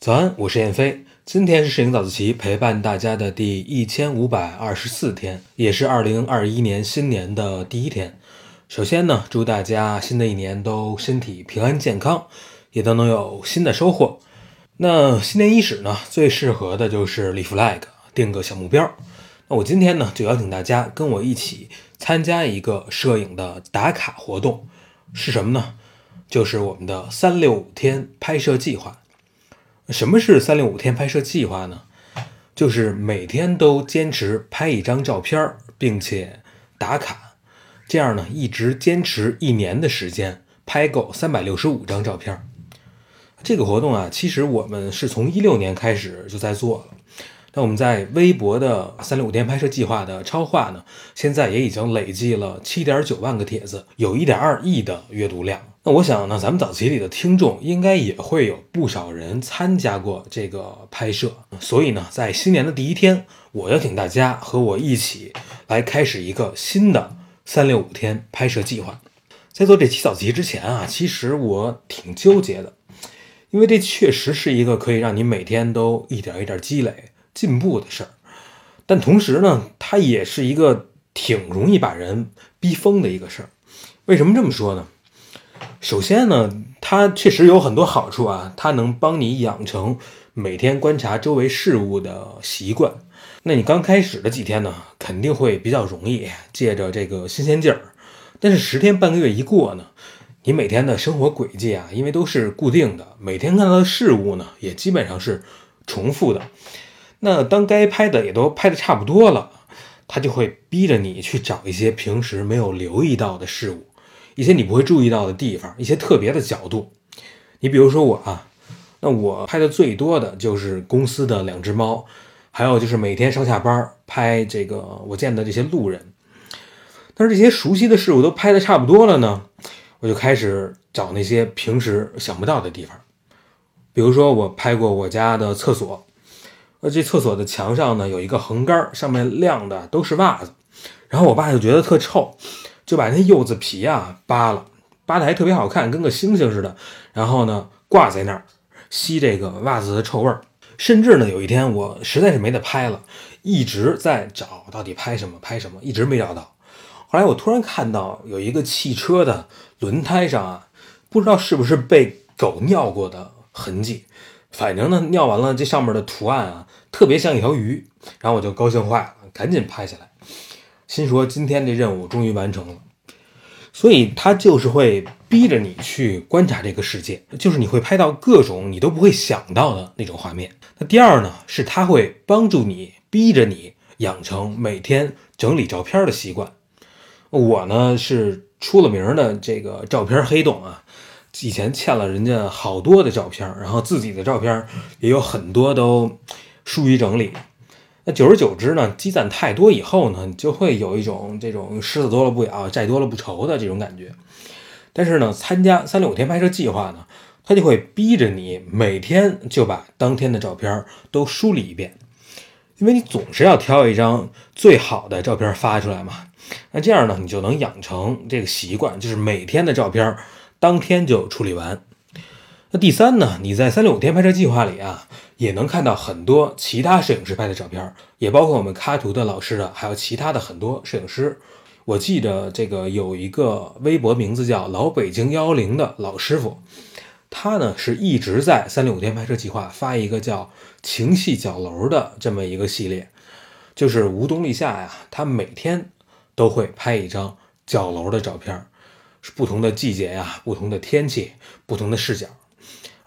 早安，我是燕飞。今天是摄影早自习陪伴大家的第一千五百二十四天，也是二零二一年新年的第一天。首先呢，祝大家新的一年都身体平安健康，也都能有新的收获。那新年伊始呢，最适合的就是立 flag，定个小目标。那我今天呢，就邀请大家跟我一起参加一个摄影的打卡活动，是什么呢？就是我们的三六五天拍摄计划。什么是三六五天拍摄计划呢？就是每天都坚持拍一张照片，并且打卡，这样呢一直坚持一年的时间，拍够三百六十五张照片。这个活动啊，其实我们是从一六年开始就在做了。那我们在微博的三六五天拍摄计划的超话呢，现在也已经累计了七点九万个帖子，有一点二亿的阅读量。那我想呢，咱们早自习里的听众应该也会有不少人参加过这个拍摄，所以呢，在新年的第一天，我邀请大家和我一起来开始一个新的三六五天拍摄计划。在做这期早集之前啊，其实我挺纠结的，因为这确实是一个可以让你每天都一点一点积累进步的事儿，但同时呢，它也是一个挺容易把人逼疯的一个事儿。为什么这么说呢？首先呢，它确实有很多好处啊，它能帮你养成每天观察周围事物的习惯。那你刚开始的几天呢，肯定会比较容易，借着这个新鲜劲儿。但是十天半个月一过呢，你每天的生活轨迹啊，因为都是固定的，每天看到的事物呢，也基本上是重复的。那当该拍的也都拍的差不多了，它就会逼着你去找一些平时没有留意到的事物。一些你不会注意到的地方，一些特别的角度。你比如说我啊，那我拍的最多的就是公司的两只猫，还有就是每天上下班拍这个我见的这些路人。但是这些熟悉的事物都拍的差不多了呢，我就开始找那些平时想不到的地方。比如说我拍过我家的厕所，呃，这厕所的墙上呢有一个横杆，上面晾的都是袜子，然后我爸就觉得特臭。就把那柚子皮啊扒了，扒的还特别好看，跟个星星似的。然后呢，挂在那儿吸这个袜子的臭味儿。甚至呢，有一天我实在是没得拍了，一直在找到底拍什么拍什么，一直没找到。后来我突然看到有一个汽车的轮胎上啊，不知道是不是被狗尿过的痕迹，反正呢尿完了，这上面的图案啊特别像一条鱼。然后我就高兴坏了，赶紧拍下来。心说今天这任务终于完成了，所以他就是会逼着你去观察这个世界，就是你会拍到各种你都不会想到的那种画面。那第二呢，是他会帮助你，逼着你养成每天整理照片的习惯。我呢是出了名的这个照片黑洞啊，以前欠了人家好多的照片，然后自己的照片也有很多都疏于整理。那久而久之呢，积攒太多以后呢，你就会有一种这种虱子多了不咬，债多了不愁的这种感觉。但是呢，参加三六五天拍摄计划呢，它就会逼着你每天就把当天的照片都梳理一遍，因为你总是要挑一张最好的照片发出来嘛。那这样呢，你就能养成这个习惯，就是每天的照片当天就处理完。那第三呢，你在三六五天拍摄计划里啊。也能看到很多其他摄影师拍的照片，也包括我们卡图的老师的，还有其他的很多摄影师。我记得这个有一个微博名字叫老北京幺幺零的老师傅，他呢是一直在三六五天拍摄计划发一个叫情系角楼的这么一个系列，就是无冬立夏呀，他每天都会拍一张角楼的照片，是不同的季节呀，不同的天气，不同的视角。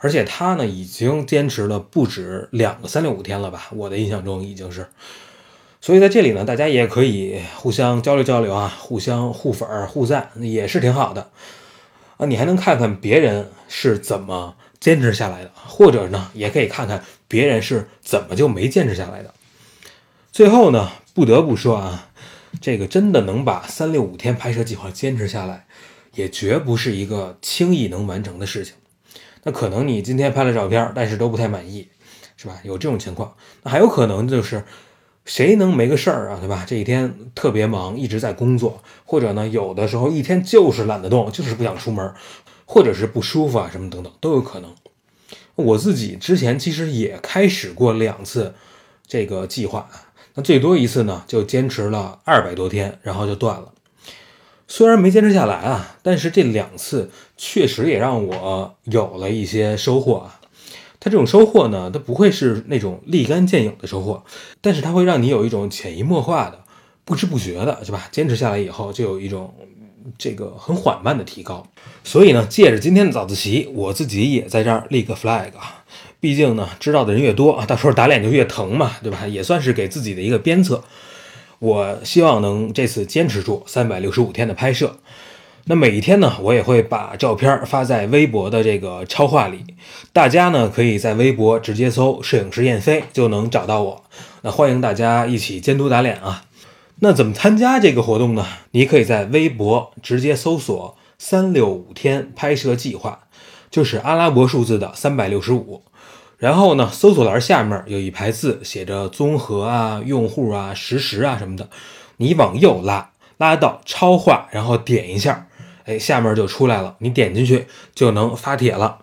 而且他呢，已经坚持了不止两个三六五天了吧？我的印象中已经是。所以在这里呢，大家也可以互相交流交流啊，互相互粉儿、互赞，也是挺好的啊。你还能看看别人是怎么坚持下来的，或者呢，也可以看看别人是怎么就没坚持下来的。最后呢，不得不说啊，这个真的能把三六五天拍摄计划坚持下来，也绝不是一个轻易能完成的事情。那可能你今天拍了照片，但是都不太满意，是吧？有这种情况，那还有可能就是谁能没个事儿啊，对吧？这一天特别忙，一直在工作，或者呢，有的时候一天就是懒得动，就是不想出门，或者是不舒服啊什么等等都有可能。我自己之前其实也开始过两次这个计划，那最多一次呢就坚持了二百多天，然后就断了。虽然没坚持下来啊，但是这两次确实也让我有了一些收获啊。它这种收获呢，它不会是那种立竿见影的收获，但是它会让你有一种潜移默化的、不知不觉的，是吧？坚持下来以后，就有一种这个很缓慢的提高。所以呢，借着今天的早自习，我自己也在这儿立个 flag 啊。毕竟呢，知道的人越多啊，到时候打脸就越疼嘛，对吧？也算是给自己的一个鞭策。我希望能这次坚持住三百六十五天的拍摄。那每一天呢，我也会把照片发在微博的这个超话里，大家呢可以在微博直接搜“摄影师燕飞”就能找到我。那欢迎大家一起监督打脸啊！那怎么参加这个活动呢？你可以在微博直接搜索“三六五天拍摄计划”，就是阿拉伯数字的三百六十五。然后呢，搜索栏下面有一排字，写着综合啊、用户啊、实时啊什么的。你往右拉，拉到超话，然后点一下，哎，下面就出来了。你点进去就能发帖了。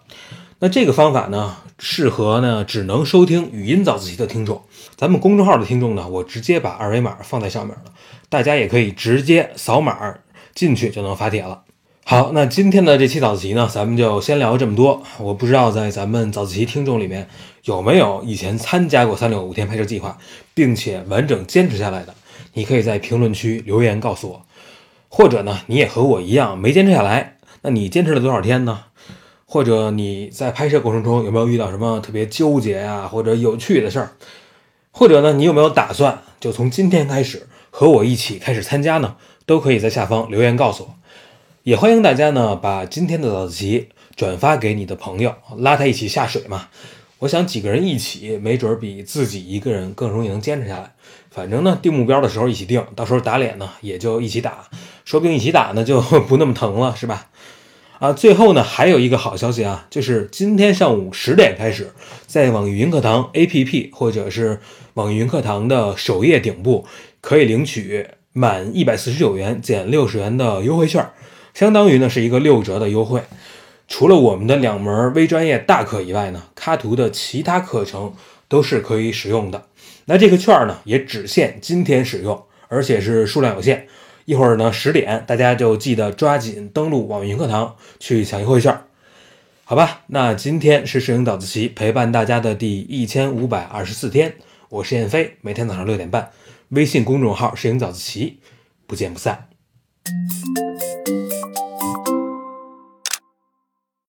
那这个方法呢，适合呢只能收听语音早自习的听众。咱们公众号的听众呢，我直接把二维码放在上面了，大家也可以直接扫码进去就能发帖了。好，那今天的这期早自习呢，咱们就先聊这么多。我不知道在咱们早自习听众里面有没有以前参加过三六五天拍摄计划，并且完整坚持下来的，你可以在评论区留言告诉我。或者呢，你也和我一样没坚持下来，那你坚持了多少天呢？或者你在拍摄过程中有没有遇到什么特别纠结呀，或者有趣的事儿？或者呢，你有没有打算就从今天开始和我一起开始参加呢？都可以在下方留言告诉我。也欢迎大家呢，把今天的早自习转发给你的朋友，拉他一起下水嘛。我想几个人一起，没准比自己一个人更容易能坚持下来。反正呢，定目标的时候一起定，到时候打脸呢也就一起打，说不定一起打呢就 不那么疼了，是吧？啊，最后呢还有一个好消息啊，就是今天上午十点开始，在网易云课堂 APP 或者是网易云课堂的首页顶部，可以领取满一百四十九元减六十元的优惠券。相当于呢是一个六折的优惠，除了我们的两门微专业大课以外呢，卡图的其他课程都是可以使用的。那这个券呢也只限今天使用，而且是数量有限。一会儿呢十点，大家就记得抓紧登录网易云课堂去抢优惠券，好吧？那今天是摄影早自习陪伴大家的第一千五百二十四天，我是燕飞，每天早上六点半，微信公众号摄影早自习，不见不散。